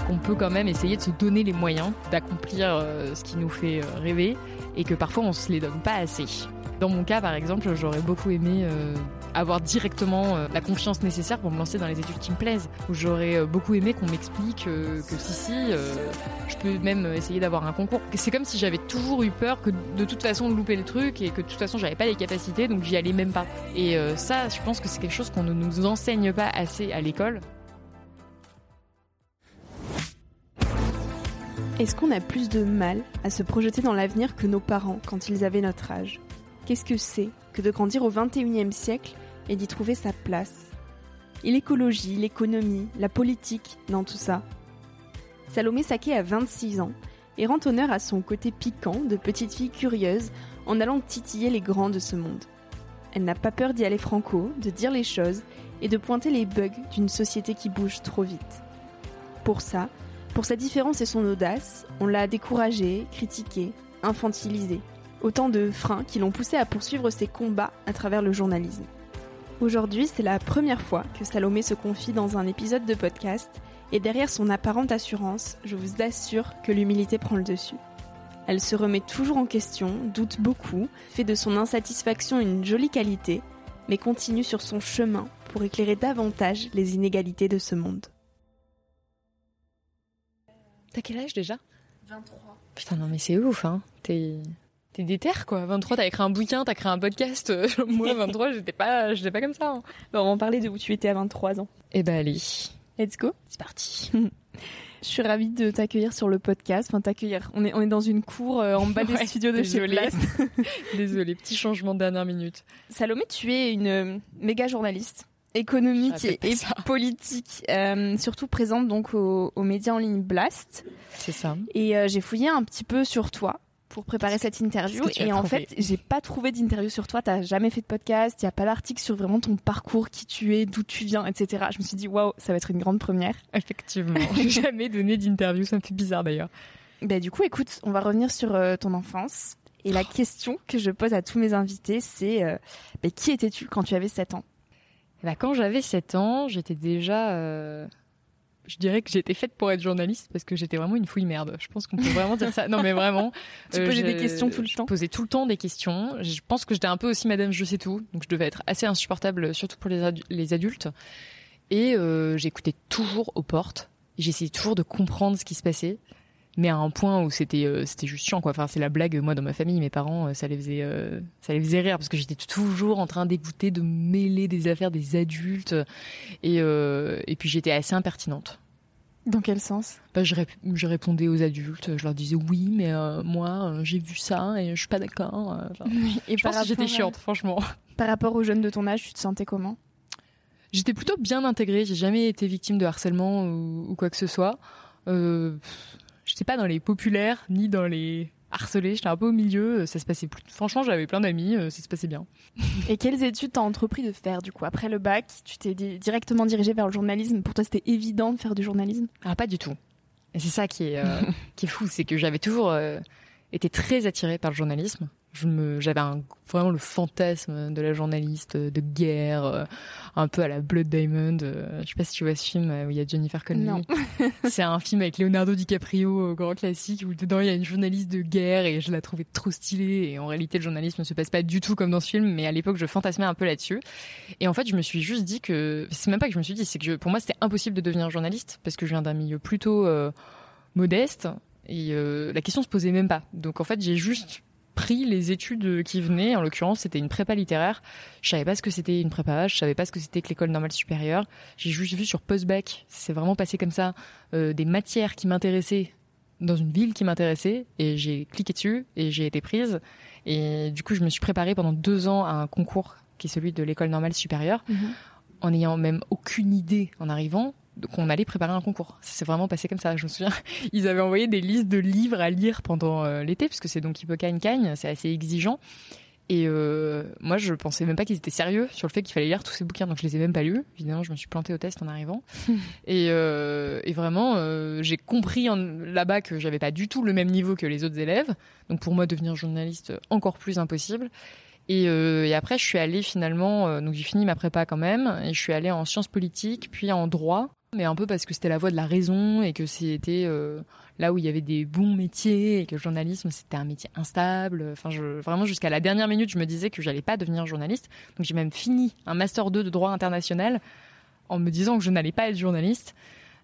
Qu'on peut quand même essayer de se donner les moyens d'accomplir euh, ce qui nous fait euh, rêver et que parfois on se les donne pas assez. Dans mon cas, par exemple, j'aurais beaucoup aimé euh, avoir directement la confiance nécessaire pour me lancer dans les études qui me plaisent. J'aurais beaucoup aimé qu'on m'explique que si, si, je peux même essayer d'avoir un concours. C'est comme si j'avais toujours eu peur que de toute façon de louper le truc et que de toute façon j'avais pas les capacités, donc j'y allais même pas. Et ça, je pense que c'est quelque chose qu'on ne nous enseigne pas assez à l'école. Est-ce qu'on a plus de mal à se projeter dans l'avenir que nos parents quand ils avaient notre âge? Qu'est-ce que c'est que de grandir au 21e siècle et d'y trouver sa place? Et l'écologie, l'économie, la politique dans tout ça Salomé Saké a 26 ans et rend honneur à son côté piquant de petite fille curieuse en allant titiller les grands de ce monde. Elle n'a pas peur d'y aller franco, de dire les choses et de pointer les bugs d'une société qui bouge trop vite. Pour ça, pour sa différence et son audace, on l'a découragé, critiqué, infantilisé. Autant de freins qui l'ont poussé à poursuivre ses combats à travers le journalisme. Aujourd'hui, c'est la première fois que Salomé se confie dans un épisode de podcast, et derrière son apparente assurance, je vous assure que l'humilité prend le dessus. Elle se remet toujours en question, doute beaucoup, fait de son insatisfaction une jolie qualité, mais continue sur son chemin pour éclairer davantage les inégalités de ce monde. T'as quel âge déjà? 23. Putain, non, mais c'est ouf, hein. T'es. T'es déter quoi, 23, t'as écrit un bouquin, t'as créé un podcast. Moi, 23, j'étais pas, j'étais pas comme ça. Hein. Alors, on parlait de où tu étais à 23 ans. Eh ben, allez. Let's go. C'est parti. Je suis ravie de t'accueillir sur le podcast. Enfin, t'accueillir. On est, on est dans une cour euh, en bas des studios de chez Blast. désolé, petit changement de dernière minute. Salomé, tu es une euh, méga journaliste économique et, politique, euh, surtout présente donc aux, médias en ligne Blast. C'est ça. Et euh, j'ai fouillé un petit peu sur toi pour préparer cette interview et en fait j'ai pas trouvé d'interview sur toi. T'as jamais fait de podcast. Il y a pas d'article sur vraiment ton parcours qui tu es d'où tu viens etc je me suis dit waouh ça va être une grande première. Effectivement. J'ai jamais donné d'interview. Ça me fait bizarre d'ailleurs. Bah du coup écoute on va revenir sur euh, ton enfance. Et la question que je pose à tous mes invités c'est bah, qui étais-tu quand tu avais 7 ans? Bah, quand j'avais 7 ans, j'étais déjà euh, je dirais que j'étais faite pour être journaliste parce que j'étais vraiment une fouille merde. Je pense qu'on peut vraiment dire ça. Non mais vraiment. tu posais des questions tout le temps. Je posais tout le temps des questions. Je pense que j'étais un peu aussi Madame Je sais tout, donc je devais être assez insupportable, surtout pour les, les adultes. Et euh, j'écoutais toujours aux portes. J'essayais toujours de comprendre ce qui se passait mais à un point où c'était euh, c'était juste chiant quoi enfin c'est la blague moi dans ma famille mes parents euh, ça les faisait euh, ça les faisait rire parce que j'étais toujours en train d'écouter de mêler des affaires des adultes et et puis j'étais assez impertinente dans quel sens? Bah, je, je, répondais aux adultes, je leur disais oui, mais moi j'ai vu ça et je suis pas d'accord. et je pense que j'étais chiante, franchement. Par rapport aux jeunes de ton âge, tu te sentais comment? J'étais plutôt bien intégrée. J'ai jamais été victime de harcèlement ou, ou quoi que ce soit. Euh, j'étais pas dans les populaires ni dans les harcelés, j'étais un peu au milieu, ça se passait plus. Franchement, j'avais plein d'amis, euh, ça se passait bien. Et quelles études t'as entrepris de faire du coup après le bac? Tu t'es directement dirigé vers le journalisme. Pour toi, c'était évident de faire du journalisme? Ah, pas du tout. Et c'est ça qui est euh, qui est fou, c'est que j'avais toujours euh, été très attirée par le journalisme j'avais vraiment le fantasme de la journaliste de guerre euh, un peu à la Blood Diamond euh, je sais pas si tu vois ce film où il y a Jennifer Connelly. C'est un film avec Leonardo DiCaprio grand classique où dedans il y a une journaliste de guerre et je la trouvais trop stylée et en réalité le journalisme ne se passe pas du tout comme dans ce film mais à l'époque je fantasmais un peu là-dessus. Et en fait je me suis juste dit que c'est même pas que je me suis dit c'est que pour moi c'était impossible de devenir journaliste parce que je viens d'un milieu plutôt euh, modeste et la question se posait même pas. Donc en fait j'ai juste pris les études qui venaient. En l'occurrence, c'était une prépa littéraire. Je savais pas ce que c'était une prépa, je savais pas ce que c'était que l'école normale supérieure. J'ai juste vu sur post-bac, c'est vraiment passé comme ça, euh, des matières qui m'intéressaient dans une ville qui m'intéressait et j'ai cliqué dessus et j'ai été prise. Et du coup, je me suis préparée pendant deux ans à un concours qui est celui de l'école normale supérieure, mhm. en n'ayant même aucune idée en arrivant qu'on allait préparer un concours. Ça s'est vraiment passé comme ça. Je me souviens, ils avaient envoyé des listes de livres à lire pendant euh, l'été, parce que c'est donc Hippocagne Cagne, c'est assez exigeant. Et euh, moi, je pensais même pas qu'ils étaient sérieux sur le fait qu'il fallait lire tous ces bouquins, donc je les ai même pas lus. Évidemment, je me suis plantée au test en arrivant. et, euh, et, vraiment, euh, j'ai compris là-bas que j'avais pas du tout le même niveau que les autres élèves. Donc pour moi, devenir journaliste encore plus impossible. Et, et, après, je suis allée finalement, donc j'ai fini ma prépa quand même, et je suis allée en sciences politiques, puis en droit mais un peu parce que c'était la voie de la raison et que c'était euh, là où il y avait des bons métiers et que le journalisme c'était un métier instable. Enfin, je, vraiment jusqu'à la dernière minute, je me disais que j'allais pas devenir journaliste. Donc j'ai même fini un master 2 de droit international en me disant que je n'allais pas être journaliste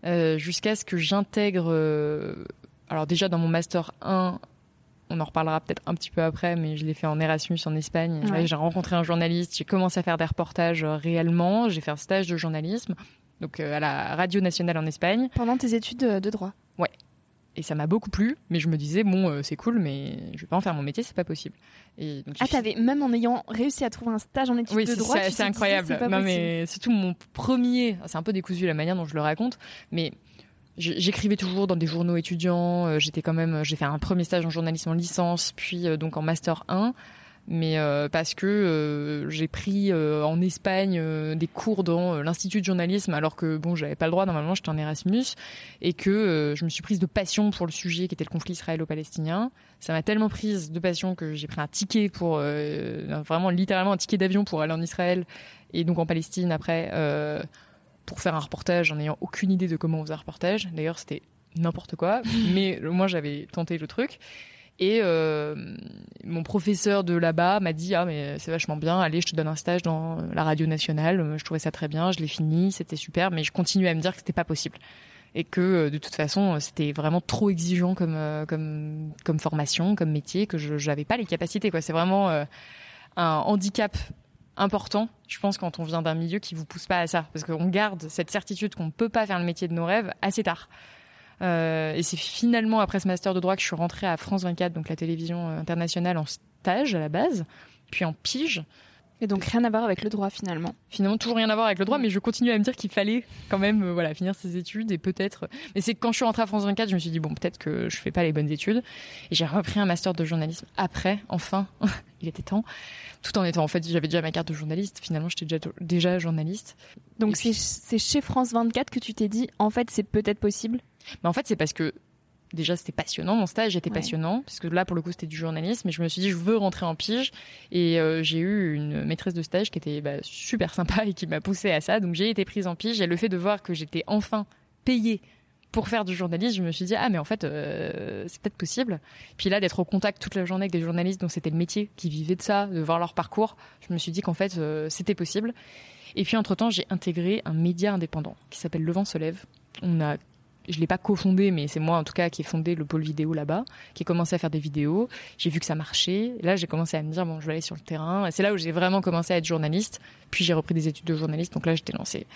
euh, jusqu'à ce que j'intègre. Euh, alors déjà dans mon master 1 on en reparlera peut-être un petit peu après, mais je l'ai fait en Erasmus en Espagne. J'ai rencontré un journaliste, j'ai commencé à faire des reportages réellement, j'ai fait un stage de journalisme donc euh, à la radio nationale en Espagne. Pendant tes études de droit. Ouais. Et ça m'a beaucoup plu, mais je me disais bon, euh, c'est cool, mais je vais pas en faire mon métier, c'est pas possible. Et donc, ah, t'avais même en ayant réussi à trouver un stage en études de droit, c'est, c'est incroyable. non, mais surtout mon premier, c'est un peu décousu la manière dont je le raconte, mais j'écrivais toujours dans des journaux étudiants. Euh, j'étais quand même, j'ai fait un premier stage en journalisme en licence, puis donc en master 1 mais euh, parce que euh, j'ai pris euh, en Espagne des cours dans l'institut de journalisme alors que bon j'avais pas le droit normalement j'étais en Erasmus et que je me suis prise de passion pour le sujet qui était le conflit israélo-palestinien. Ça m'a tellement prise de passion que j'ai pris un ticket pour vraiment littéralement un ticket d'avion pour aller en Israël et donc en Palestine après pour faire un reportage en n'ayant aucune idée de comment on faisait un reportage. D'ailleurs c'était n'importe quoi mais moi j'avais tenté le truc et euh, mon professeur de là-bas m'a dit ah mais c'est vachement bien, allez je te donne un stage dans la radio nationale. Je trouvais ça très bien, je l'ai fini, c'était super, mais je continuais à me dire que c'était pas possible et que euh, de toute façon c'était vraiment trop exigeant comme euh, comme comme formation, comme métier que je j'avais pas les capacités quoi. C'est vraiment un handicap important, je pense, quand on vient d'un milieu qui vous pousse pas à ça, parce qu'on garde cette certitude qu'on peut pas faire le métier de nos rêves assez tard. Euh, et c'est finalement après ce master de droit que je suis rentrée à France 24, donc la télévision internationale, en stage à la base, puis en pige. Et donc rien à voir avec le droit finalement. Finalement toujours rien à voir avec le droit, mais je continue à me dire qu'il fallait quand même euh, voilà finir ses études et peut-être. Mais c'est quand je suis rentrée à France 24, je me suis dit bon peut-être que je fais pas les bonnes études et j'ai repris un master de journalisme après. Enfin, il était temps. Tout en étant en fait j'avais déjà ma carte de journaliste. Finalement j'étais déjà déjà journaliste. Donc c'est chez France 24 que tu t'es dit en fait c'est peut-être possible? Mais en fait, c'est parce que déjà c'était passionnant mon stage était passionnant parce que là pour le coup c'était du journalisme mais je me suis dit je veux rentrer en pige et euh, j'ai eu une maîtresse de stage qui était bah, super sympa et qui m'a poussé à ça donc j'ai été prise en pige et le fait de voir que j'étais enfin payé pour faire du journalisme, je me suis dit ah mais en fait euh, c'est peut-être possible. Puis là d'être au contact toute la journée avec des journalistes dont c'était le métier, qui vivaient de ça, de voir leur parcours, je me suis dit qu'en fait euh, c'était possible. Et puis entre temps j'ai intégré un média indépendant qui s'appelle Le Vent se lève. On a je l'ai pas cofondé, mais c'est moi en tout cas qui ai fondé le pôle vidéo là-bas, qui ai commencé à faire des vidéos. J'ai vu que ça marchait. là, j'ai commencé à me dire bon, je vais aller sur le terrain. Et c'est là où j'ai vraiment commencé à être journaliste. Puis j'ai repris des études de journaliste. Donc là, j'étais lancée.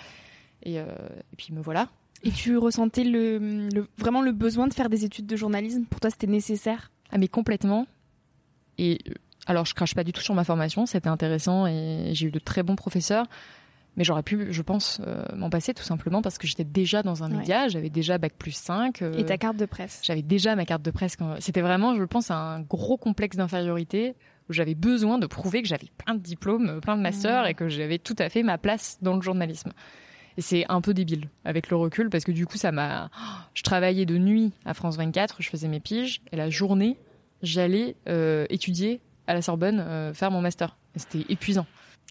Et, euh, et puis me voilà. Et tu ressentais le, vraiment le besoin de faire des études de journalisme? Pour toi, c'était nécessaire? Ah mais complètement. Et euh, alors, je crache pas du tout sur ma formation. C'était intéressant et j'ai eu de très bons professeurs. Mais j'aurais pu, je pense, euh, m'en passer tout simplement parce que j'étais déjà dans un média, j'avais déjà bac plus 5. Euh, et ta carte de presse J'avais déjà ma carte de presse. C'était vraiment, je pense, un gros complexe d'infériorité où j'avais besoin de prouver que j'avais plein de diplômes, plein de masters mmh. et que j'avais tout à fait ma place dans le journalisme. Et c'est un peu débile avec le recul parce que du coup, ça m'a. Je travaillais de nuit à France 24, je faisais mes piges et la journée, j'allais euh, étudier à la Sorbonne, euh, faire mon master. C'était épuisant.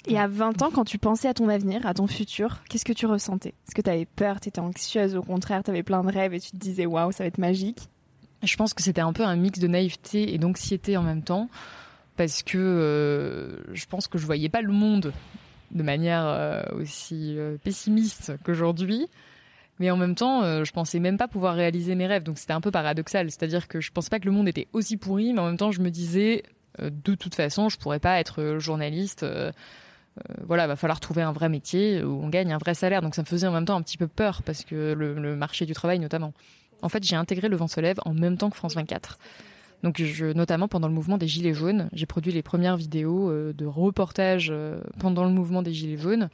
Et à 20 ans, quand tu pensais à ton avenir, à ton futur, qu'est-ce que tu ressentais? Est-ce que tu avais peur, tu étais anxieuse, au contraire, tu avais plein de rêves et tu te disais waouh, ça va être magique Je pense que c'était un peu un mix de naïveté et d'anxiété en même temps parce que euh, je pense que je voyais pas le monde de manière euh, aussi euh, pessimiste qu'aujourd'hui. Mais en même temps, je pensais même pas pouvoir réaliser mes rêves. Donc c'était un peu paradoxal. C'est-à-dire que je pensais pas que le monde était aussi pourri, mais en même temps, je me disais, de toute façon, je pourrais pas être journaliste. Voilà, va falloir trouver un vrai métier où on gagne un vrai salaire. Donc ça me faisait en même temps un petit peu peur parce que le, marché du travail notamment. En fait, j'ai intégré le vent se lève en même temps que France 24. Donc, notamment pendant le mouvement des Gilets jaunes, j'ai produit les premières vidéos euh, de reportage euh, pendant le mouvement des Gilets jaunes.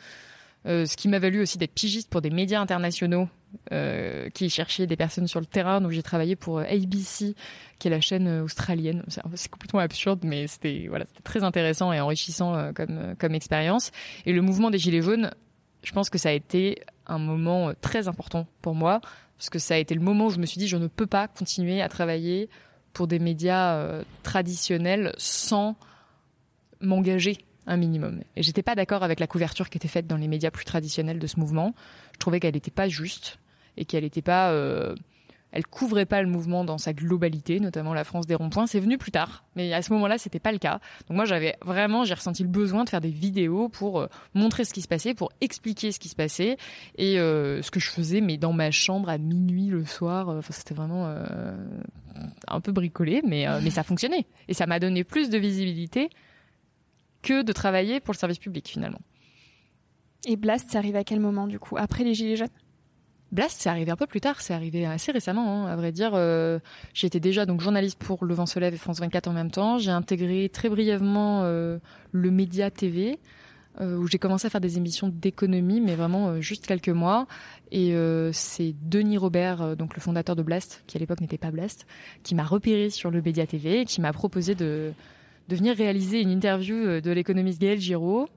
Euh, ce qui m'a valu aussi d'être pigiste pour des médias internationaux euh, qui cherchaient des personnes sur le terrain. Donc j'ai travaillé pour ABC, qui est la chaîne australienne. C'est complètement absurde, mais c'était voilà, c'était très intéressant et enrichissant comme comme expérience. Et le mouvement des gilets jaunes, je pense que ça a été un moment très important pour moi parce que ça a été le moment où je me suis dit je ne peux pas continuer à travailler pour des médias euh, traditionnels sans m'engager un minimum. Et j'étais pas d'accord avec la couverture qui était faite dans les médias plus traditionnels de ce mouvement. Je trouvais qu'elle n'était pas juste et qu'elle n'était pas euh, elle couvrait pas le mouvement dans sa globalité, notamment la France des ronds-points. C'est venu plus tard, mais à ce moment-là, c'était pas le cas. Donc moi, j'avais vraiment, j'ai ressenti le besoin de faire des vidéos pour euh, montrer ce qui se passait, pour expliquer ce qui se passait et euh, ce que je faisais, mais dans ma chambre à minuit le soir. Enfin, c'était vraiment un peu bricolé, mais mais ça fonctionnait et ça m'a donné plus de visibilité que de travailler pour le service public finalement. Et Blast, ça arrive à quel moment du coup Après les gilets jaunes? Blast, c'est arrivé un peu plus tard, c'est arrivé assez récemment, hein, à vrai dire. Euh, J'étais déjà donc journaliste pour Le Vent se lève et France 24 en même temps. J'ai intégré très brièvement euh, le Média TV, euh, où j'ai commencé à faire des émissions d'économie, mais vraiment juste quelques mois. Et c'est Denis Robert, donc le fondateur de Blast, qui à l'époque n'était pas Blast, qui m'a repéré sur le Média TV et qui m'a proposé de, de venir réaliser une interview de l'économiste Gaël Giraud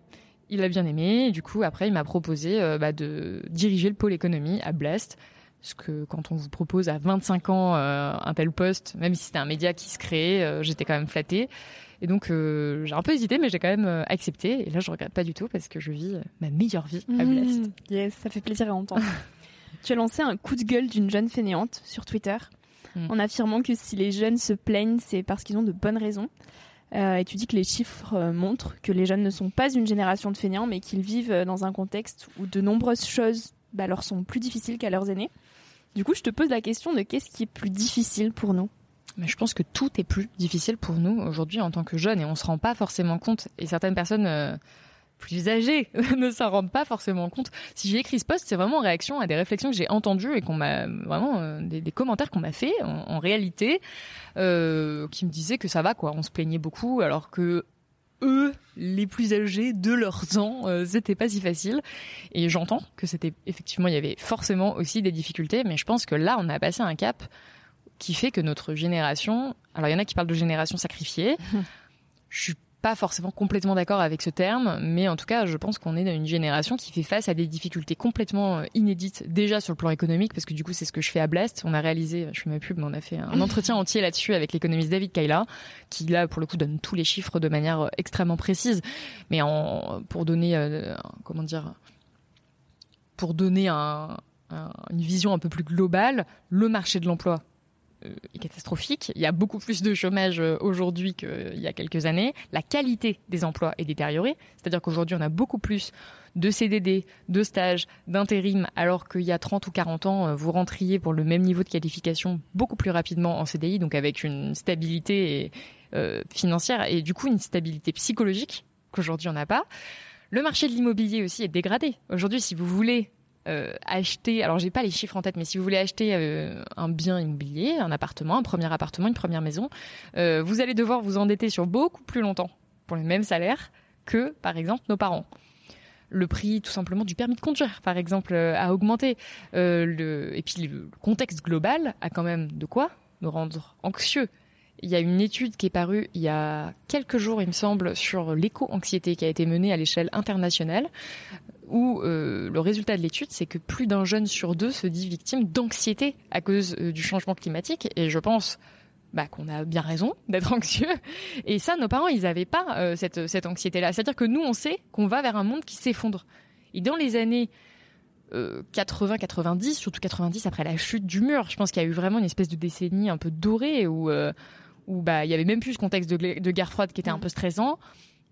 il a bien aimé. du coup, après, il m'a proposé euh, bah, de diriger le pôle économie à Blast. Parce que quand on vous propose à 25 ans euh, un tel poste, même si c'était un média qui se créait, euh, j'étais quand même flattée. Et donc j'ai un peu hésité, mais j'ai quand même accepté. Et là, je regrette pas du tout parce que je vis ma meilleure vie à mmh. Blast. yes, ça fait plaisir à entendre. tu as lancé un coup de gueule d'une jeune fainéante sur Twitter mmh. en affirmant que si les jeunes se plaignent, c'est parce qu'ils ont de bonnes raisons. Euh, et tu dis que les chiffres euh, montrent que les jeunes ne sont pas une génération de fainéants, mais qu'ils vivent euh, dans un contexte où de nombreuses choses bah, leur sont plus difficiles qu'à leurs aînés. Du coup, je te pose la question de qu'est-ce qui est plus difficile pour nous? Mais je pense que tout est plus difficile pour nous aujourd'hui en tant que jeunes et on se rend pas forcément compte. Et certaines personnes plus âgés ne s'en rendent pas forcément compte. Si j'ai écrit ce post, c'est vraiment en réaction à des réflexions que j'ai entendues et qu'on m'a vraiment euh, des, commentaires qu'on m'a fait en, réalité, euh, qui me disaient que ça va quoi. On se plaignait beaucoup alors que eux, les plus âgés de leur temps, euh, c'était pas si facile. Et j'entends que c'était effectivement, il y avait forcément aussi des difficultés, mais je pense que là, on a passé un cap qui fait que notre génération, alors il y en a qui parlent de génération sacrifiée. je suis pas forcément complètement d'accord avec ce terme, mais en tout cas, je pense qu'on est dans une génération qui fait face à des difficultés complètement euh, inédites déjà sur le plan économique, parce que du coup, c'est ce que je fais à Blast. On a réalisé, je fais ma pub, mais on a fait un entretien entier là-dessus avec l'économiste David Kaila, qui là, pour le coup, donne tous les chiffres de manière euh, extrêmement précise, mais en pour donner, euh, comment dire, pour donner un, une vision un peu plus globale, le marché de l'emploi catastrophique. Il y a beaucoup plus de chômage euh, aujourd'hui qu'il y a quelques années. La qualité des emplois est détériorée. C'est-à-dire qu'aujourd'hui, on a beaucoup plus de CDD, de stages, d'intérim, alors qu'il y a 30 ou 40 ans, euh, vous rentriez pour le même niveau de qualification beaucoup plus rapidement en CDI, donc avec une stabilité financière et du coup une stabilité psychologique qu'aujourd'hui on n'a pas. Le marché de l'immobilier aussi est dégradé. Aujourd'hui, si vous voulez euh, acheter, alors j'ai pas les chiffres en tête, mais si vous voulez acheter euh, un bien immobilier, un appartement, un premier appartement, une première maison, euh, vous allez devoir vous endetter sur beaucoup plus longtemps pour le même salaire que, par exemple, nos parents. Le prix, tout simplement, du permis de conduire, par exemple, a augmenté. le... Et puis le contexte global a quand même de quoi nous rendre anxieux. Il y a une étude qui est parue il y a quelques jours, il me semble, sur l'éco-anxiété qui a été menée à l'échelle internationale, où euh, le résultat de l'étude, c'est que plus d'un jeune sur deux se dit victime d'anxiété à cause euh, du changement climatique. Et je pense bah, qu'on a bien raison d'être anxieux. Et ça, nos parents, ils n'avaient pas euh, cette, cette anxiété-là. C'est-à-dire que nous, on sait qu'on va vers un monde qui s'effondre. Et dans les années 80-90, surtout 90 après la chute du mur, je pense qu'il y a eu vraiment une espèce de décennie un peu dorée où où bah il y avait même plus ce contexte de, guerre froide qui était un mm. peu stressant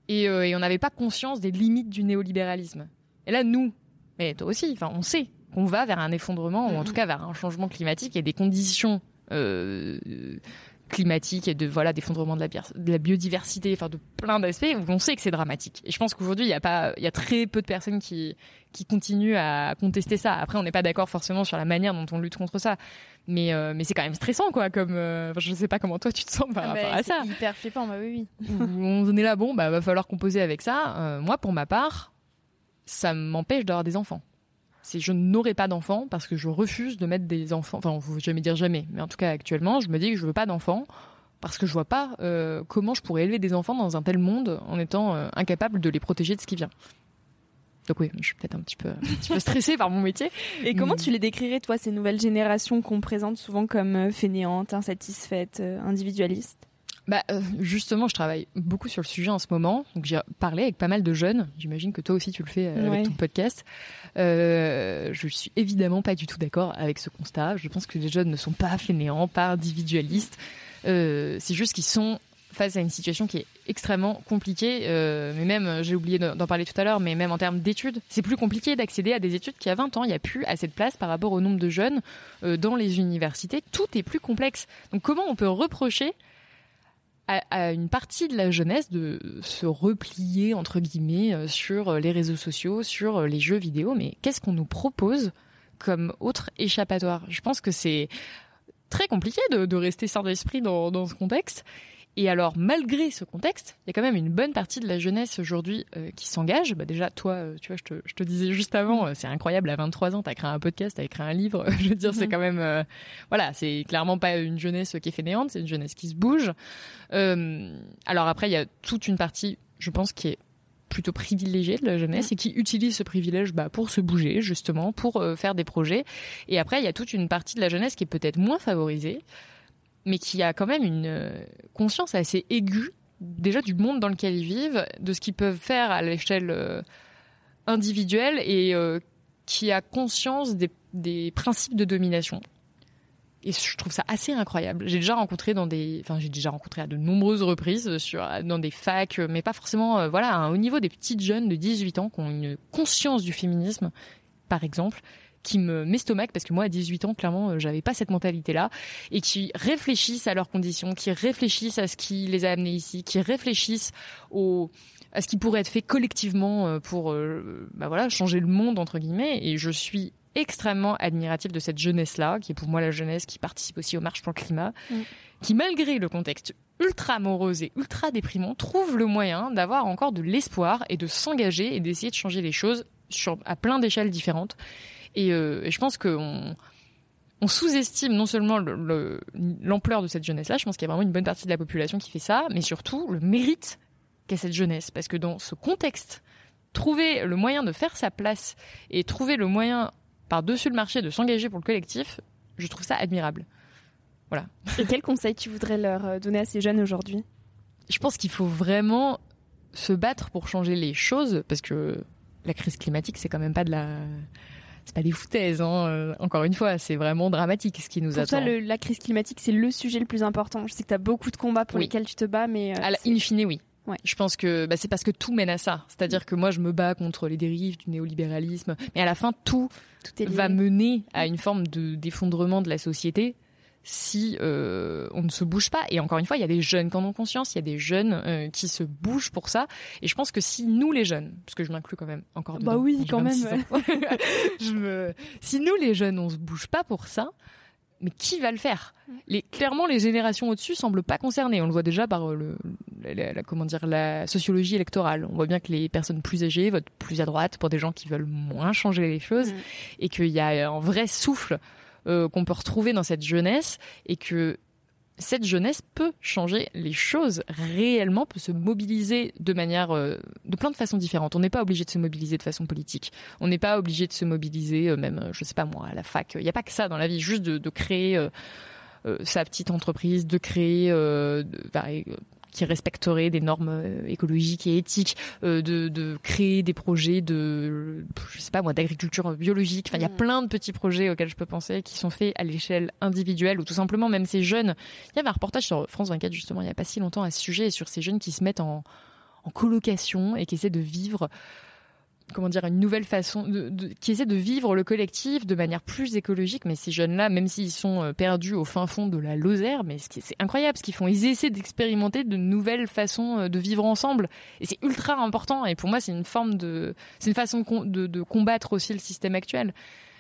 et, euh, et on n'avait pas conscience des limites du néolibéralisme. Et là nous, mais toi aussi, enfin on sait qu'on va vers un effondrement ou en mm. tout cas vers un changement climatique et des conditions euh, climatique et de voilà d'effondrement de la, de la biodiversité, enfin de plein d'aspects on sait que c'est dramatique. Et je pense qu'aujourd'hui il y a pas, il y a très peu de personnes qui qui continuent à contester ça. Après on n'est pas d'accord forcément sur la manière dont on lutte contre ça, mais euh, mais c'est quand même stressant quoi. Comme euh, je sais pas comment toi tu te sens par ah rapport bah, à ça. Hyper flippant, bah oui oui. on est là bon bah va falloir composer avec ça. Euh, moi pour ma part ça m'empêche d'avoir des enfants c'est je n'aurai pas d'enfants parce que je refuse de mettre des enfants. Enfin, on ne jamais dire jamais, mais en tout cas actuellement, je me dis que je veux pas d'enfants parce que je vois pas euh, comment je pourrais élever des enfants dans un tel monde en étant euh, incapable de les protéger de ce qui vient. Donc oui, je suis peut-être un petit peu, un petit peu stressée par mon métier. Et comment tu les décrirais, toi, ces nouvelles générations qu'on présente souvent comme euh, fainéantes, insatisfaites, individualistes? Bah euh, justement, je travaille beaucoup sur le sujet en ce moment. Donc j'ai parlé avec pas mal de jeunes. J'imagine que toi aussi tu le fais euh, avec ton podcast. Euh, je suis évidemment pas du tout d'accord avec ce constat. Je pense que les jeunes ne sont pas fainéants, pas individualistes. Euh, c'est juste qu'ils sont face à une situation qui est extrêmement compliquée. Euh, mais même, j'ai oublié d'en parler tout à l'heure, mais même en termes d'études, c'est plus compliqué d'accéder à des études qu'il y a 20 ans. Il n'y a plus assez de place par rapport au nombre de jeunes dans les universités. Tout est plus complexe. Donc comment on peut reprocher à, une partie de la jeunesse de se replier entre guillemets euh, sur les réseaux sociaux, sur les jeux vidéo. Mais qu'est-ce qu'on nous propose comme autre échappatoire? Je pense que c'est très compliqué de, rester sans esprit dans, dans ce contexte. Et alors, malgré ce contexte, il y a quand même une bonne partie de la jeunesse aujourd'hui euh, qui s'engage. Bah déjà, toi, euh, tu vois, je te, je te disais juste avant, euh, c'est incroyable, à 23 ans, t'as créé un podcast, t'as écrit un livre. je veux dire, c'est mhm. quand même, voilà, c'est clairement pas une jeunesse qui est fainéante, c'est une jeunesse qui se bouge. alors après, il y a toute une partie, je pense, qui est plutôt privilégiée de la jeunesse mhm. et qui utilise ce privilège bah, pour se bouger justement, pour faire des projets. Et après, il y a toute une partie de la jeunesse qui est peut-être moins favorisée, mais qui a quand même une euh, conscience assez aiguë déjà du monde dans lequel ils vivent, de ce qu'ils peuvent faire à l'échelle euh, individuelle et euh, qui a conscience des, des, principes de domination. Et je trouve ça assez incroyable. J'ai déjà rencontré dans des, enfin j'ai déjà rencontré à de nombreuses reprises sur dans des facs, mais pas forcément, voilà, au niveau des petites jeunes de 18 ans qui ont une conscience du féminisme, par exemple, qui me m'estomaquent parce que moi à 18 ans clairement euh, j'avais pas cette mentalité là et qui réfléchissent à leurs conditions, qui réfléchissent à ce qui les a amenés ici, qui réfléchissent au à ce qui pourrait être fait collectivement euh, pour euh, bah voilà changer le monde entre guillemets et je suis extrêmement admirative de cette jeunesse là qui est pour moi la jeunesse qui participe aussi aux marches pour le climat mm. qui malgré le contexte ultra morose et ultra déprimant trouve le moyen d'avoir encore de l'espoir et de s'engager et d'essayer de changer les choses sur à plein d'échelles différentes euh, et, je pense qu'on on sous-estime non seulement l'ampleur de cette jeunesse-là, je pense qu'il y a vraiment une bonne partie de la population qui fait ça, mais surtout le mérite qu'a cette jeunesse. Parce que dans ce contexte, trouver le moyen de faire sa place et trouver le moyen par-dessus le marché de s'engager pour le collectif, je trouve ça admirable. Voilà. Et quel conseil tu voudrais leur euh, donner à ces jeunes aujourd'hui? Je pense qu'il faut vraiment se battre pour changer les choses, parce que la crise climatique, c'est quand même pas de la c'est pas des foutaises. Hein. Euh, encore une fois, c'est vraiment dramatique ce qui nous pour attend. Toi, la crise climatique, c'est le sujet le plus important. Je sais que tu as beaucoup de combats pour lesquels tu te bats, mais à la, in fine, oui. Ouais. Je pense que bah, c'est parce que tout mène à ça. C'est-à-dire que moi, je me bats contre les dérives du néolibéralisme, mais à la fin, tout, tout va mener à une forme de d'effondrement de la société si euh, on ne se bouge pas. Et encore une fois, il y a des jeunes qui en ont conscience, il y a des jeunes euh, qui se bougent pour ça. Et je pense que si nous les jeunes, parce que je m'inclus quand même encore bah oui, quand même. je me... Si nous les jeunes, on se bouge pas pour ça, mais qui va le faire? Les, Clairement, les générations au-dessus semblent pas concernées. On le voit déjà par le, la, comment dire, la sociologie électorale. On voit bien que les personnes plus âgées votent plus à droite pour des gens qui veulent moins changer les choses, et qu'il y a un vrai souffle euh, qu'on peut retrouver dans cette jeunesse et que cette jeunesse peut changer les choses réellement, peut se mobiliser de manière, euh, de plein de façons différentes. On n'est pas obligé de se mobiliser de façon politique. On n'est pas obligé de se mobiliser, euh, même, je sais pas moi, à la fac. Il n'y a pas que ça dans la vie, juste de, créer sa petite entreprise, de créer, bah, qui respecterait des normes euh, écologiques et éthiques, euh, de, de créer des projets de, je sais pas moi, d'agriculture biologique. Enfin, il y a mm. plein de petits projets auxquels je peux penser qui sont faits à l'échelle individuelle ou tout simplement même ces jeunes. Il y avait un reportage sur France 24 justement il y a pas si longtemps à ce sujet sur ces jeunes qui se mettent en, en colocation et qui essaient de vivre comment dire une nouvelle façon qui essaie de vivre le collectif de manière plus écologique. Mais ces jeunes là même s'ils sont euh, perdus au fin fond de la Lozère mais c'est incroyable ce qu'ils font. Ils essaient d'expérimenter de nouvelles façons euh, de vivre ensemble. Et c'est ultra important. Et pour moi c'est une forme de c'est une façon de, combattre aussi le système actuel.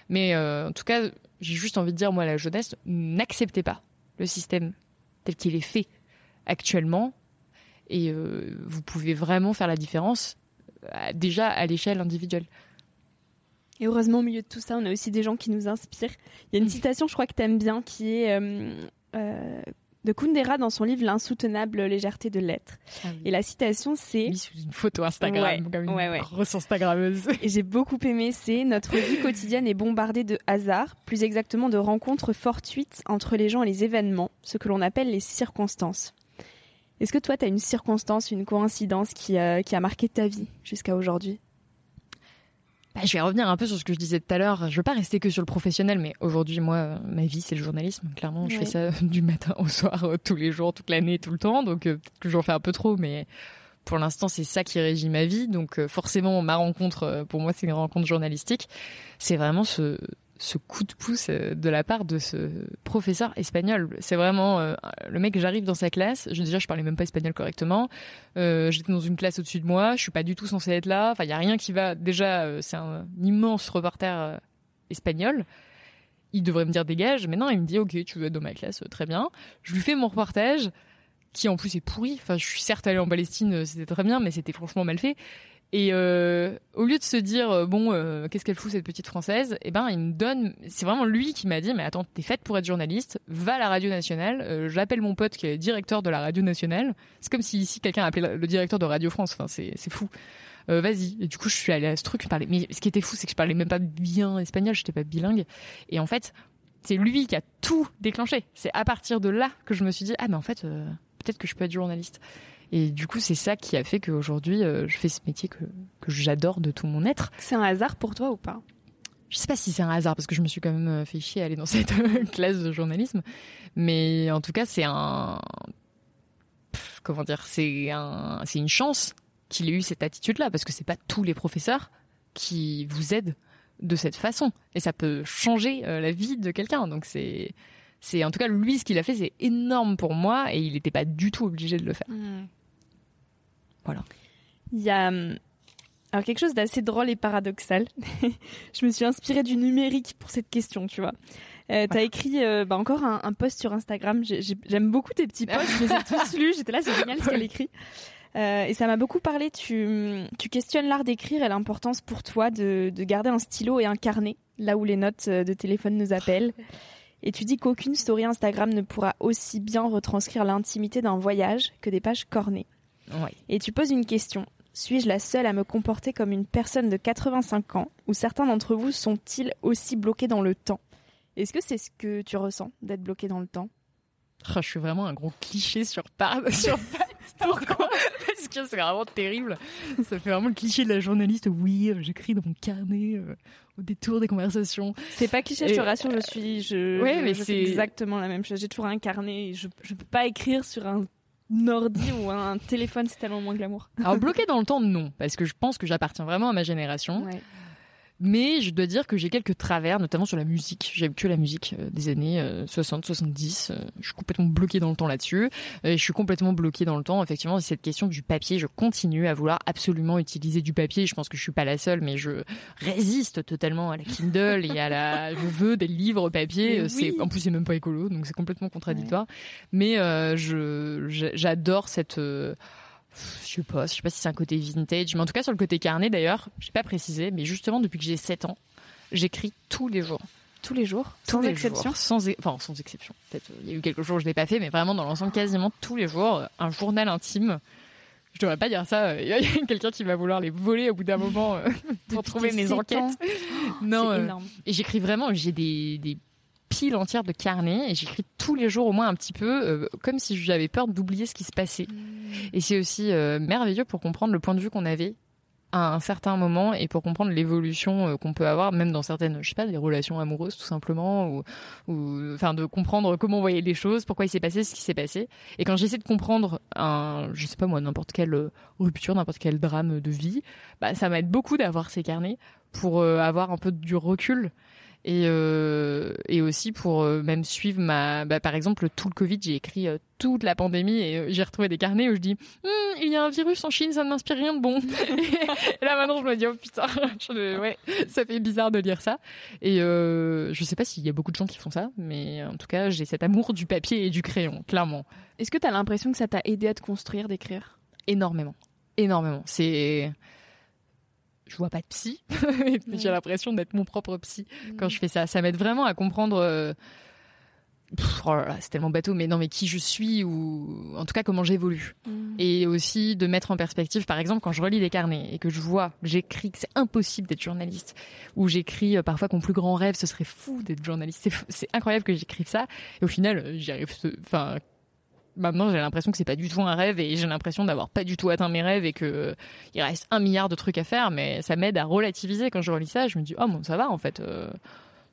Mais euh, en tout cas j'ai juste envie de dire moi la jeunesse n'acceptez pas le système tel qu'il est fait actuellement. Et vous pouvez vraiment faire la différence déjà à l'échelle individuelle. Et heureusement, au milieu de tout ça, on a aussi des gens qui nous inspirent. Il y a une mm. citation, je crois que tu aimes bien, qui est euh, euh, de Kundera dans son livre L'insoutenable légèreté de l'être. Ah Et la citation, c'est... une photo Instagram, comme une grosse Instagrammeuse. Et j'ai beaucoup aimé, c'est Notre vie quotidienne est bombardée de hasards, plus exactement de rencontres fortuites entre les gens et les événements, ce que l'on appelle les circonstances. Est-ce que toi, tu as une circonstance, une coïncidence qui, euh, qui a marqué ta vie jusqu'à aujourd'hui? Bah, je vais revenir un peu sur ce que je disais tout à l'heure. Je veux pas rester que sur le professionnel, mais aujourd'hui, moi, ma vie, c'est le journalisme. Clairement, je fais ça du matin au soir, euh, tous les jours, toute l'année, tout le temps. Donc, euh, peut-être que j'en fais un peu trop, mais pour l'instant, c'est ça qui régit ma vie. Donc, forcément, ma rencontre, pour moi, c'est une rencontre journalistique. C'est vraiment ce, ce coup de pouce euh, de la part de ce professeur espagnol. C'est vraiment euh, le mec. J'arrive dans sa classe. Je, déjà, je parlais même pas espagnol correctement. Euh, J'étais dans une classe au-dessus de moi. Je suis pas du tout censée être là. Enfin, il y a rien qui va. Déjà, c'est un, immense reporter espagnol. Il devrait me dire dégage, mais non, il me dit ok, tu veux être dans ma classe, très bien. Je lui fais mon reportage qui en plus est pourri. Enfin, je suis certes allée en Palestine, c'était très bien, mais c'était franchement mal fait. Et euh, au lieu de se dire euh, bon euh, qu'est-ce qu'elle fout cette petite française, eh ben il me donne, c'est vraiment lui qui m'a dit mais attends t'es faite pour être journaliste, va à la radio nationale. Euh, j'appelle mon pote qui est directeur de la radio nationale. C'est comme si ici quelqu'un appelait le directeur de Radio France. Enfin c'est c'est fou. Euh, vas-y. Et du coup je suis allée à ce truc, je parlais. Mais ce qui était fou c'est que je parlais même pas bien espagnol, j'étais pas bilingue. Et en fait c'est lui qui a tout déclenché. C'est à partir de là que je me suis dit ah mais en fait peut-être que je peux être journaliste. Et du coup, c'est ça qui a fait qu'aujourd'hui, euh, je fais ce métier que, que j'adore de tout mon être. C'est un hasard pour toi ou pas? Je sais pas si c'est un hasard parce que je me suis quand même euh, fait chier à aller dans cette classe de journalisme, mais en tout cas c'est un comment dire c'est un c'est une chance qu'il ait eu cette attitude là parce que c'est pas tous les professeurs qui vous aident de cette façon et ça peut changer euh, la vie de quelqu'un donc c'est c'est en tout cas lui ce qu'il a fait c'est énorme pour moi et il n'était pas du tout obligé de le faire. Mmh. Voilà. Il y a hum, alors quelque chose d'assez drôle et paradoxal. je me suis inspirée du numérique pour cette question, tu vois. Euh, T'as écrit euh, bah, encore un, un, post sur Instagram. J'aime beaucoup tes petits posts. je les ai tous lus. J'étais là, c'est génial ce qu'elle écrit. Euh, et ça m'a beaucoup parlé. Tu, tu questionnes l'art d'écrire et l'importance pour toi de, de garder un stylo et un carnet là où les notes de téléphone nous appellent. Et tu dis qu'aucune story Instagram ne pourra aussi bien retranscrire l'intimité d'un voyage que des pages cornées. Et tu poses une question. Suis-je la seule à me comporter comme une personne de 85 ans ou certains d'entre vous sont-ils aussi bloqués dans le temps? Est-ce que c'est ce que tu ressens d'être bloqué dans le temps? Oh, Je suis vraiment un gros cliché sur, sur Pourquoi? Parce que c'est vraiment terrible. Ça fait vraiment le cliché de la journaliste. Oui, euh, j'écris dans mon carnet euh, au détour des conversations. C'est pas cliché, je te rassure, je suis, je, Ouais, mais je fais exactement la même chose. J'ai toujours un carnet et je, je peux pas écrire sur un ordi ou un téléphone, c'est tellement moins glamour. Alors bloqué dans le temps, non, parce que je pense que j'appartiens vraiment à ma génération. Ouais. Mais je dois dire que j'ai quelques travers, notamment sur la musique. J'aime que la musique euh, des années euh, 60, 70. euh, je suis complètement bloqué dans le temps là-dessus. Euh, je suis complètement bloqué dans le temps. Effectivement, c'est cette question du papier. Je continue à vouloir absolument utiliser du papier. Je pense que je suis pas la seule, mais je résiste totalement à la Kindle et à la. Je veux des livres papier. Euh, oui. en plus c'est même pas écolo, donc c'est complètement contradictoire. Mais euh, je j'a- j'adore cette. Je sais pas, je sais pas si c'est un côté vintage, mais en tout cas sur le côté carnet d'ailleurs, j'ai pas précisé, mais justement depuis que j'ai 7 ans, j'écris tous les jours. Tous les jours, Tous sans les exception. jours, sans, enfin sans exception. Peut-être euh, il y a eu quelques jours où je l'ai pas fait, mais vraiment dans l'ensemble quasiment tous les jours, euh, un journal intime. Je devrais pas dire ça. euh, Il y a quelqu'un qui va vouloir les voler au bout d'un moment euh, pour trouver mes enquêtes. Non, énorme. et j'écris vraiment, j'ai des, des piles entières de carnets et j'écris tous les jours au moins un petit peu, euh, comme si j'avais peur d'oublier ce qui se passait. Et c'est aussi euh, merveilleux pour comprendre le point de vue qu'on avait à un certain moment et pour comprendre l'évolution euh, qu'on peut avoir même dans certaines je sais pas des relations amoureuses tout simplement ou ou enfin de comprendre comment on voyait les choses pourquoi il s'est passé ce qui s'est passé et quand j'essaie de comprendre un je sais pas moi n'importe quelle rupture n'importe quel drame de vie bah ça m'aide beaucoup d'avoir ces carnets pour avoir un peu du recul et euh, et aussi pour euh, même suivre ma bah, par exemple tout le Covid j'ai écrit euh, toute la pandémie et j'ai retrouvé des carnets où je dis Hum, il y a un virus en Chine ça ne m'inspire rien de bon et là maintenant je me dis oh putain je- ouais. ça fait bizarre de lire ça et euh, je sais pas s'il y a beaucoup de gens qui font ça mais en tout cas j'ai cet amour du papier et du crayon clairement. Est-ce que t'as l'impression que ça t'a aidé à te construire, d'écrire? Énormément. Énormément. C'est je vois pas de psy j'ai l'impression d'être mon propre psy quand je fais ça. Ça m'aide vraiment à comprendre. euh, oh c'est tellement bateau, mais non, mais qui je suis ou en tout cas comment j'évolue. Mm. Et aussi de mettre en perspective, par exemple, quand je relis des carnets et que je vois, j'écris que c'est impossible d'être journaliste, ou j'écris euh, parfois que mon plus grand rêve ce serait fou d'être journaliste. C'est incroyable que j'écrive ça. Et au final, euh, j'y arrive. Enfin. Maintenant, j'ai l'impression que c'est pas du tout un rêve et j'ai l'impression d'avoir pas du tout atteint mes rêves et que il reste un milliard de trucs à faire, mais ça m'aide à relativiser quand je relis ça. Je me dis, oh bon, ça va en fait. euh,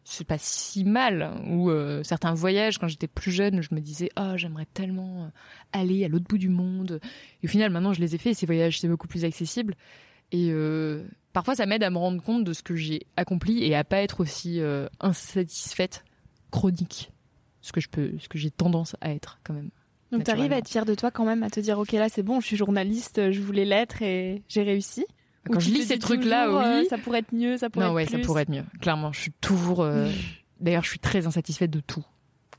c'est pas si mal. Ou euh, certains voyages, quand j'étais plus jeune, je me disais, oh, j'aimerais tellement euh, aller à l'autre bout du monde. Et au final, maintenant, je les ai faits. et Ces voyages, c'est beaucoup plus accessible. Et euh, parfois, ça m'aide à me rendre compte de ce que j'ai accompli et à pas être aussi insatisfaite, chronique. Ce que je peux, ce que j'ai tendance à être quand même. Donc t'arrives à naturellement. être fier de toi quand même, à te dire ok là c'est bon, je suis journaliste, je voulais l'être et j'ai réussi. Ou Quand tu je lis ces trucs-là, toujours, euh, oui. ça pourrait être mieux, ça pourrait non, être ouais, plus. ça pourrait être mieux. Clairement, je suis toujours. euh, D'ailleurs, je suis très insatisfaite de tout.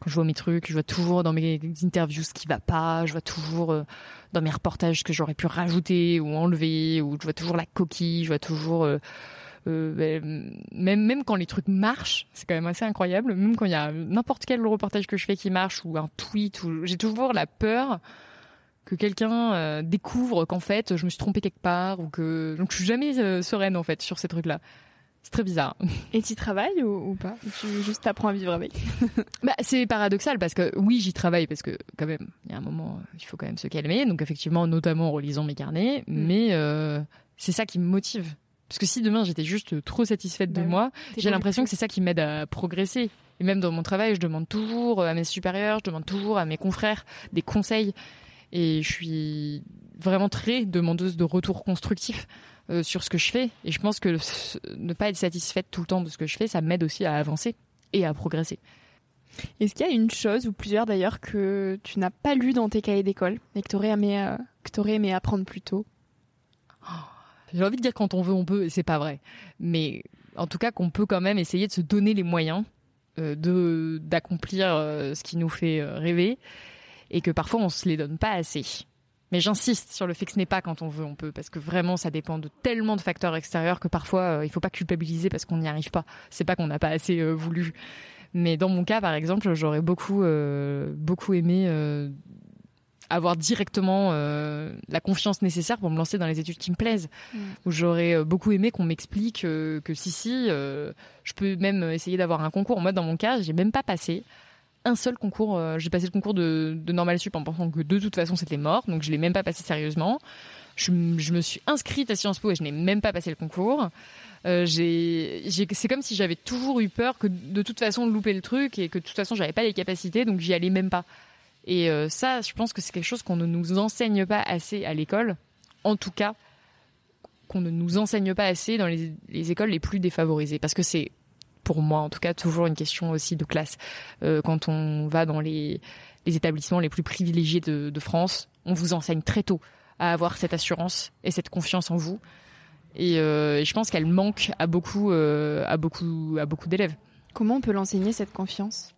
Quand je vois mes trucs, je vois toujours dans mes interviews ce qui va pas. Je vois toujours euh, dans mes reportages ce que j'aurais pu rajouter ou enlever. Ou je vois toujours la coquille. Je vois toujours. Euh, ben, même même quand les trucs marchent, c'est quand même assez incroyable. Même quand il y a n'importe quel reportage que je fais qui marche ou un tweet, ou j'ai toujours la peur que quelqu'un euh, découvre qu'en fait je me suis trompée quelque part ou que donc je suis jamais euh, sereine en fait sur ces trucs là. C'est très bizarre. Et tu travailles ou, ou pas? Ou Tu juste t'apprends à vivre avec? Bah, c'est paradoxal parce que oui, j'y travaille parce que quand même, il y a un moment, il faut quand même se calmer. Donc effectivement, notamment en relisant mes carnets, mais euh, c'est ça qui me motive. Parce que si demain j'étais juste trop satisfaite de Bah oui. moi, j'ai l'impression que c'est ça qui m'aide à progresser. Et même dans mon travail, je demande toujours à mes supérieurs, je demande toujours à mes confrères des conseils. Et je suis vraiment très demandeuse de retour constructif euh, sur ce que je fais. Et je pense que ne pas être satisfaite tout le temps de ce que je fais, ça m'aide aussi à avancer et à progresser. Est-ce qu'il y a une chose ou plusieurs d'ailleurs que tu n'as pas lu dans tes cahiers d'école et que t'aurais aimé euh, que t'aurais aimé apprendre plus tôt? J'ai envie de dire quand on veut, on peut, et c'est pas vrai. Mais en tout cas, qu'on peut quand même essayer de se donner les moyens euh, de d'accomplir euh, ce qui nous fait euh, rêver, et que parfois on se les donne pas assez. Mais j'insiste sur le fait que ce n'est pas quand on veut, on peut, parce que vraiment ça dépend de tellement de facteurs extérieurs que parfois il faut pas culpabiliser parce qu'on n'y arrive pas. C'est pas qu'on n'a pas assez voulu. Mais dans mon cas, par exemple, j'aurais beaucoup beaucoup aimé avoir directement euh, la confiance nécessaire pour me lancer dans les études qui me plaisent. Où j'aurais euh, beaucoup aimé qu'on m'explique euh, que si si, euh, je peux même essayer d'avoir un concours. Moi, dans mon cas, j'ai même pas passé un seul concours. j'ai passé le concours de, de normal sup en pensant que de toute façon c'était mort, donc je l'ai même pas passé sérieusement. Je, je, me suis inscrite à Sciences Po et je n'ai même pas passé le concours. Euh, c'est comme si j'avais toujours eu peur que de toute façon de louper le truc et que de toute façon j'avais pas les capacités, donc j'y allais même pas. Et euh, ça, je pense que c'est quelque chose qu'on ne nous enseigne pas assez à l'école. En tout cas, qu'on ne nous enseigne pas assez dans les, les écoles les plus défavorisées, parce que c'est pour moi en tout cas toujours une question aussi de classe. Euh, quand on va dans les, les établissements les plus privilégiés de, France, on vous enseigne très tôt à avoir cette assurance et cette confiance en vous. Et, euh, je pense qu'elle manque à beaucoup, à beaucoup, à beaucoup d'élèves. Comment on peut l'enseigner cette confiance?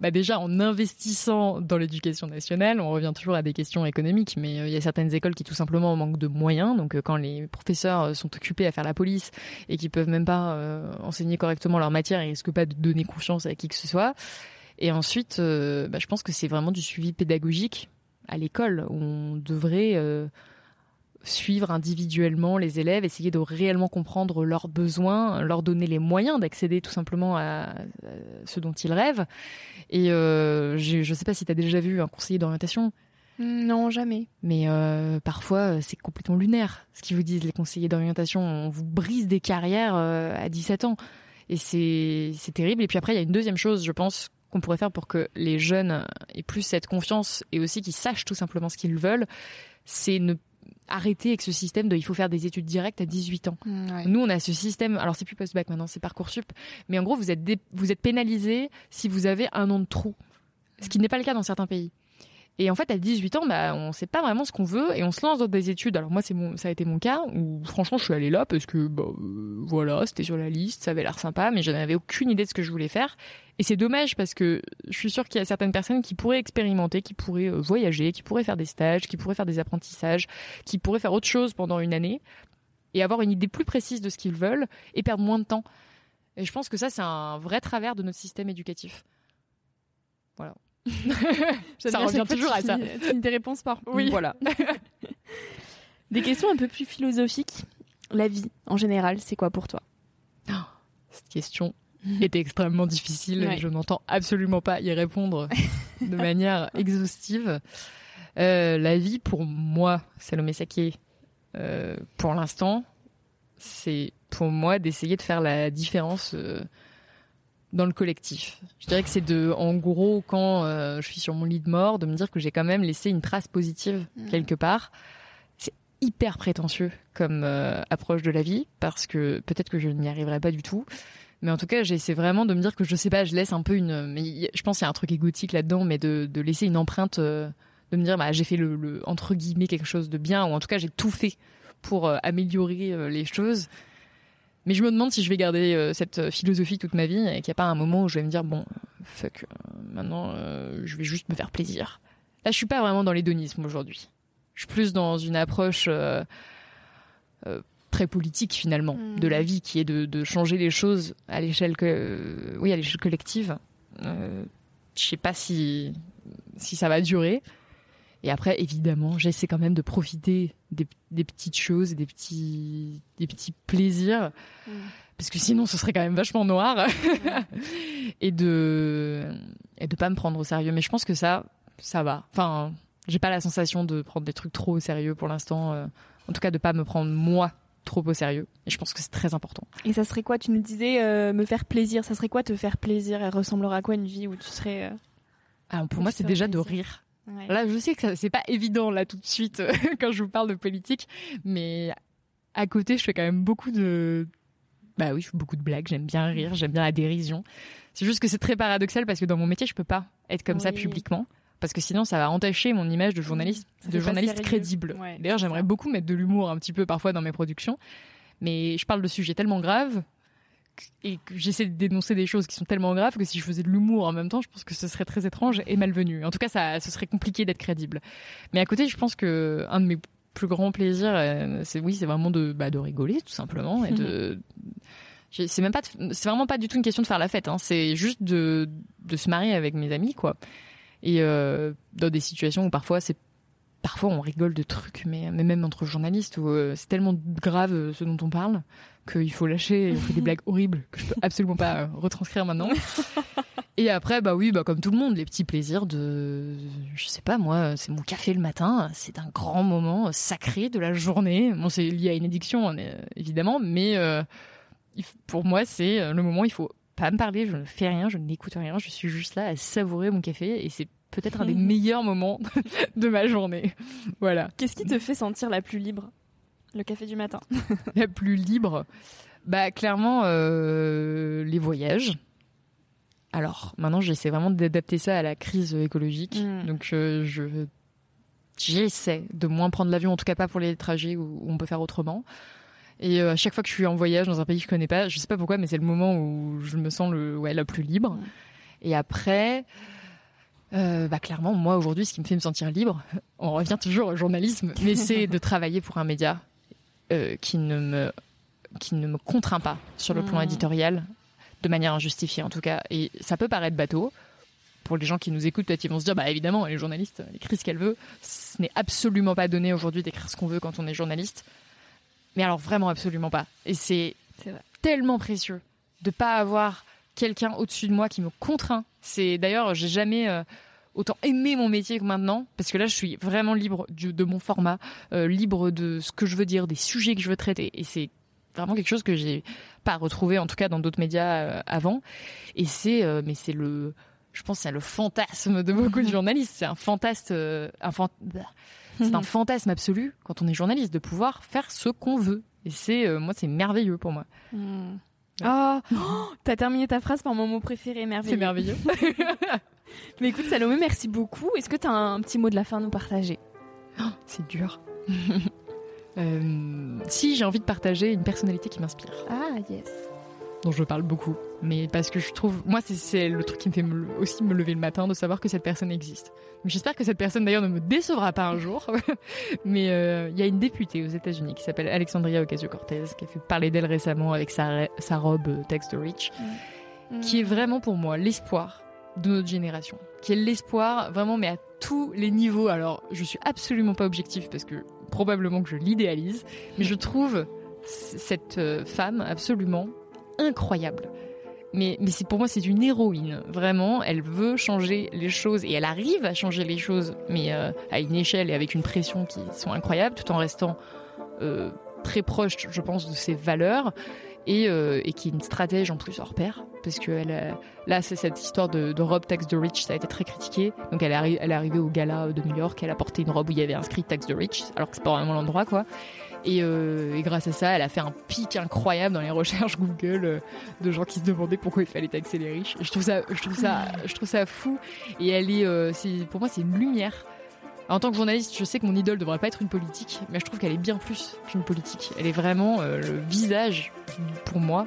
Bah déjà en investissant dans l'éducation nationale, on revient toujours à des questions économiques, mais euh, il y a certaines écoles qui tout simplement manquent de moyens. Donc euh, quand les professeurs euh, sont occupés à faire la police et qui peuvent même pas enseigner correctement leur matière, ils risquent pas de donner confiance à qui que ce soit. Et ensuite, bah, je pense que c'est vraiment du suivi pédagogique à l'école où on devrait suivre individuellement les élèves, essayer de réellement comprendre leurs besoins, leur donner les moyens d'accéder tout simplement à, ce dont ils rêvent. Et euh, je ne sais pas si tu as déjà vu un conseiller d'orientation. Non, jamais. Mais euh, parfois, c'est complètement lunaire ce qu'ils vous disent, les conseillers d'orientation. On vous brise des carrières euh, à 17 ans. Et c'est terrible. Et puis après, il y a une deuxième chose, je pense, qu'on pourrait faire pour que les jeunes aient plus cette confiance et aussi qu'ils sachent tout simplement ce qu'ils veulent, c'est ne arrêter avec ce système de il faut faire des études directes à 18 ans. Mm, Nous, on a ce système, alors c'est plus post-bac maintenant, c'est Parcoursup, mais en gros, vous êtes, vous êtes pénalisé si vous avez un an de trou, ce qui n'est pas le cas dans certains pays. Et en fait, à 18 ans, bah, on sait pas vraiment ce qu'on veut et on se lance dans des études. Alors moi, c'est mon, ça a été mon cas où franchement, je suis allée là parce que bah, euh, voilà, c'était sur la liste, ça avait l'air sympa, mais je n'avais aucune idée de ce que je voulais faire. Et c'est dommage parce que je suis sûre qu'il y a certaines personnes qui pourraient expérimenter, qui pourraient euh, voyager, qui pourraient faire des stages, qui pourraient faire des apprentissages, qui pourraient faire autre chose pendant une année et avoir une idée plus précise de ce qu'ils veulent et perdre moins de temps. Et je pense que ça, c'est un vrai travers de notre système éducatif. Voilà. Ça revient toujours à ça. des réponses par. Oui. Voilà. des questions un peu plus philosophiques. La vie, en général, c'est quoi pour toi? Oh, Cette question est extrêmement difficile. Je n'entends absolument pas y répondre de manière exhaustive. Euh, la vie, pour moi, Salomé Saké, euh, pour l'instant, c'est pour moi d'essayer de faire la différence euh, dans le collectif. Je dirais que c'est de, en gros, quand euh, je suis sur mon lit de mort, de me dire que j'ai quand même laissé une trace positive mmh. quelque part. C'est hyper prétentieux comme euh, approche de la vie parce que peut-être que je n'y arriverai pas du tout. Mais en tout cas, j'essaie vraiment de me dire que je sais pas, je laisse un peu une. Mais je pense qu'il y a un truc égotique là-dedans, mais de, de laisser une empreinte, euh, de me dire, bah j'ai fait le, le, entre guillemets quelque chose de bien, ou en tout cas j'ai tout fait pour améliorer les choses. Mais je me demande si je vais garder euh, cette philosophie toute ma vie et qu'il n'y a pas un moment où je vais me dire bon, fuck, euh, maintenant euh, je vais juste me faire plaisir. Là, je suis pas vraiment dans l'hédonisme aujourd'hui. Je suis plus dans une approche très politique finalement hmm. de la vie, qui est de, de changer les choses à l'échelle oui, à l'échelle collective. je sais pas si si ça va durer. Et après, évidemment, j'essaie quand même de profiter des, des, petites choses, des petits, des petits plaisirs, mm. parce que sinon, ce serait quand même vachement noir. et de, et de pas me prendre au sérieux. Mais je pense que ça, ça va. Enfin, j'ai pas la sensation de prendre des trucs trop au sérieux pour l'instant. Euh, en tout cas, de pas me prendre moi trop au sérieux. Et je pense que c'est très important. Et ça serait quoi Tu nous disais euh, me faire plaisir. Ça serait quoi te faire plaisir? Elle ressemblera à quoi une vie où tu serais euh, ah, Pour moi, c'est déjà de rire. Là, je sais que c'est pas évident là tout de suite quand je vous parle de politique, mais à côté, je fais quand même beaucoup de bah oui, je fais beaucoup de blagues, j'aime bien rire, j'aime bien la dérision. C'est juste que c'est très paradoxal parce que dans mon métier, je peux pas être comme ça publiquement parce que sinon ça va entacher mon image de journaliste, de journaliste crédible. D'ailleurs, j'aimerais beaucoup mettre de l'humour un petit peu parfois dans mes productions, mais je parle de sujets tellement graves et que j'essaie de dénoncer des choses qui sont tellement graves que si je faisais de l'humour en même temps, je pense que ce serait très étrange et malvenu. En tout cas, ça, ce serait compliqué d'être crédible. Mais à côté, je pense que un de mes plus grands plaisirs, euh, c'est oui, c'est vraiment de bah, de rigoler tout simplement et de c'est même pas c'est vraiment pas du tout une question de faire la fête hein. c'est juste de de se marier avec mes amis quoi et euh, dans des situations où parfois c'est parfois on rigole de trucs, mais, mais même entre journalistes où euh, c'est tellement grave euh, ce dont on parle qu'il faut lâcher et on fait des blagues horribles que je peux absolument pas euh, retranscrire maintenant. Et après, bah oui, bah comme tout le monde, les petits plaisirs de, je sais pas moi, c'est mon café le matin, c'est un grand moment sacré de la journée. Bon, c'est lié à une addiction évidemment, mais pour moi, c'est le moment où il faut pas me parler, je ne fais rien, je n'écoute rien, je suis juste là à savourer mon café et c'est peut-être un des meilleurs moments de ma journée. Voilà. Qu'est-ce qui te fait sentir la plus libre Le café du matin? la plus libre? Bah clairement euh, les voyages. Alors maintenant j'essaie vraiment d'adapter ça à la crise écologique. Mm. Donc euh, je j'essaie de moins prendre l'avion, en tout cas pas pour les trajets où, on peut faire autrement. Et euh, à chaque fois que je suis en voyage dans un pays que je connais pas, je sais pas pourquoi, mais c'est le moment où je me sens le ouais la plus libre. Mm. Et après, euh, bah clairement, moi aujourd'hui, ce qui me fait me sentir libre, on revient toujours au journalisme, mais c'est de travailler pour un média euh, qui ne me qui ne me contraint pas sur le plan mmh. éditorial, de manière injustifiée en tout cas. Et ça peut paraître bateau. Pour les gens qui nous écoutent, peut-être ils vont se dire, bah évidemment, les journalistes, elle écrit ce qu'elle veut. Ce n'est absolument pas donné aujourd'hui d'écrire ce qu'on veut quand on est journaliste. Mais alors vraiment absolument pas. Et c'est tellement précieux de pas avoir quelqu'un au-dessus de moi qui me contraint. C'est d'ailleurs, j'ai jamais euh, autant aimé mon métier que maintenant, parce que là, je suis vraiment libre de mon format, euh, libre de ce que je veux dire, des sujets que je veux traiter, et c'est vraiment quelque chose que j'ai pas retrouvé en tout cas dans d'autres médias euh, avant. Et c'est, mais c'est le, je pense, c'est le fantasme de beaucoup de journalistes. C'est un fantasme, un c'est un fantasme absolu quand on est journaliste de pouvoir faire ce qu'on veut. Et c'est, moi, c'est merveilleux pour moi. Hmm. Oh, t'as terminé ta phrase par mon mot préféré, merveilleux. C'est merveilleux. Mais écoute, Salomé, merci beaucoup. Est-ce que t'as un petit mot de la fin à nous partager? Oh, C'est dur. euh, si j'ai envie de partager une personnalité qui m'inspire. Ah, yes dont je parle beaucoup, mais parce que je trouve, moi c'est le truc qui me fait aussi me lever le matin de savoir que cette personne existe. J'espère que cette personne d'ailleurs ne me décevra pas un jour, mais euh, il y a une députée aux États-Unis qui s'appelle Alexandria Ocasio-Cortez qui a fait parler d'elle récemment avec sa, sa robe euh, Text to Rich, mm. qui est vraiment pour moi l'espoir de notre génération, qui est l'espoir vraiment mais à tous les niveaux. Alors je suis absolument pas objectif parce que probablement que je l'idéalise, mais je trouve cette euh, femme absolument incroyable. Mais, mais pour moi c'est une héroïne vraiment. Elle veut changer les choses et elle arrive à changer les choses, mais euh, à une échelle et avec une pression qui sont incroyables, tout en restant euh, très proche, je pense, de ses valeurs et, euh, et qui est une stratège en plus hors pair parce que elle là c'est cette histoire de, de robe tax de rich ça a été très critiqué donc elle est, elle est arrivée au gala de New York elle a porté une robe où il y avait inscrit tax de rich alors que c'est pas vraiment l'endroit quoi euh, et, grâce à ça, elle a fait un pic incroyable dans les recherches Google euh, de gens qui se demandaient pourquoi il fallait taxer les riches. je trouve ça, je trouve ça, je trouve ça fou. Et elle est, euh, pour moi, c'est une lumière. En tant que journaliste, je sais que mon idole devrait pas être une politique, mais je trouve qu'elle est bien plus qu'une politique. Elle est vraiment le visage, pour moi,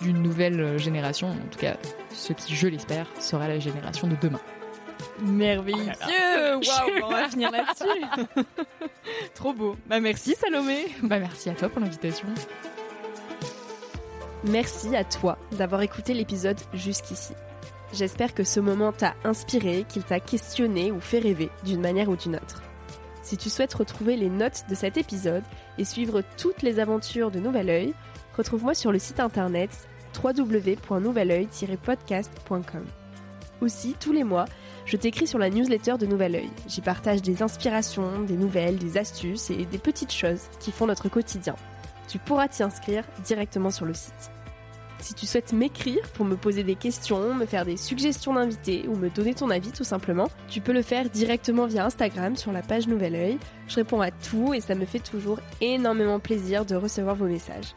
d'une nouvelle génération. En tout cas, ce qui, je l'espère, sera la génération de demain. Merveilleux Waouh, on va finir là-dessus. Trop beau. Bah merci Salomé. Bah merci à toi pour l'invitation. Merci à toi d'avoir écouté l'épisode jusqu'ici. J'espère que ce moment t'a inspiré, qu'il t'a questionné ou fait rêver d'une manière ou d'une autre. Si tu souhaites retrouver les notes de cet épisode et suivre toutes les aventures de Nouvel Oeil, retrouve-moi sur le site internet www.nouveloeil-podcast.com. Aussi, tous les mois, je t'écris sur la newsletter de Nouvel Oeil. J'y partage des inspirations, des nouvelles, des astuces et des petites choses qui font notre quotidien. Tu pourras t'y inscrire directement sur le site. Si tu souhaites m'écrire pour me poser des questions, me faire des suggestions d'invités ou me donner ton avis tout simplement, tu peux le faire directement via Instagram sur la page Nouvel Oeil. Je réponds à tout et ça me fait toujours énormément plaisir de recevoir vos messages.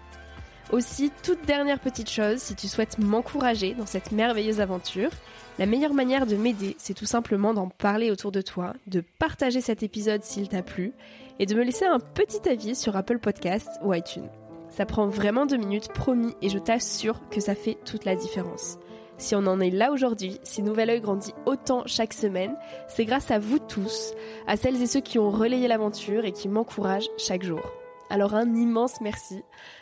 Aussi, toute dernière petite chose, si tu souhaites m'encourager dans cette merveilleuse aventure, la meilleure manière de m'aider, c'est tout simplement d'en parler autour de toi, de partager cet épisode s'il t'a plu, et de me laisser un petit avis sur Apple Podcasts ou iTunes. Ça prend vraiment deux minutes, promis, et je t'assure que ça fait toute la différence. Si on en est là aujourd'hui, si Nouvel Oeil grandit autant chaque semaine, c'est grâce à vous tous, à celles et ceux qui ont relayé l'aventure et qui m'encouragent chaque jour. Alors un immense merci.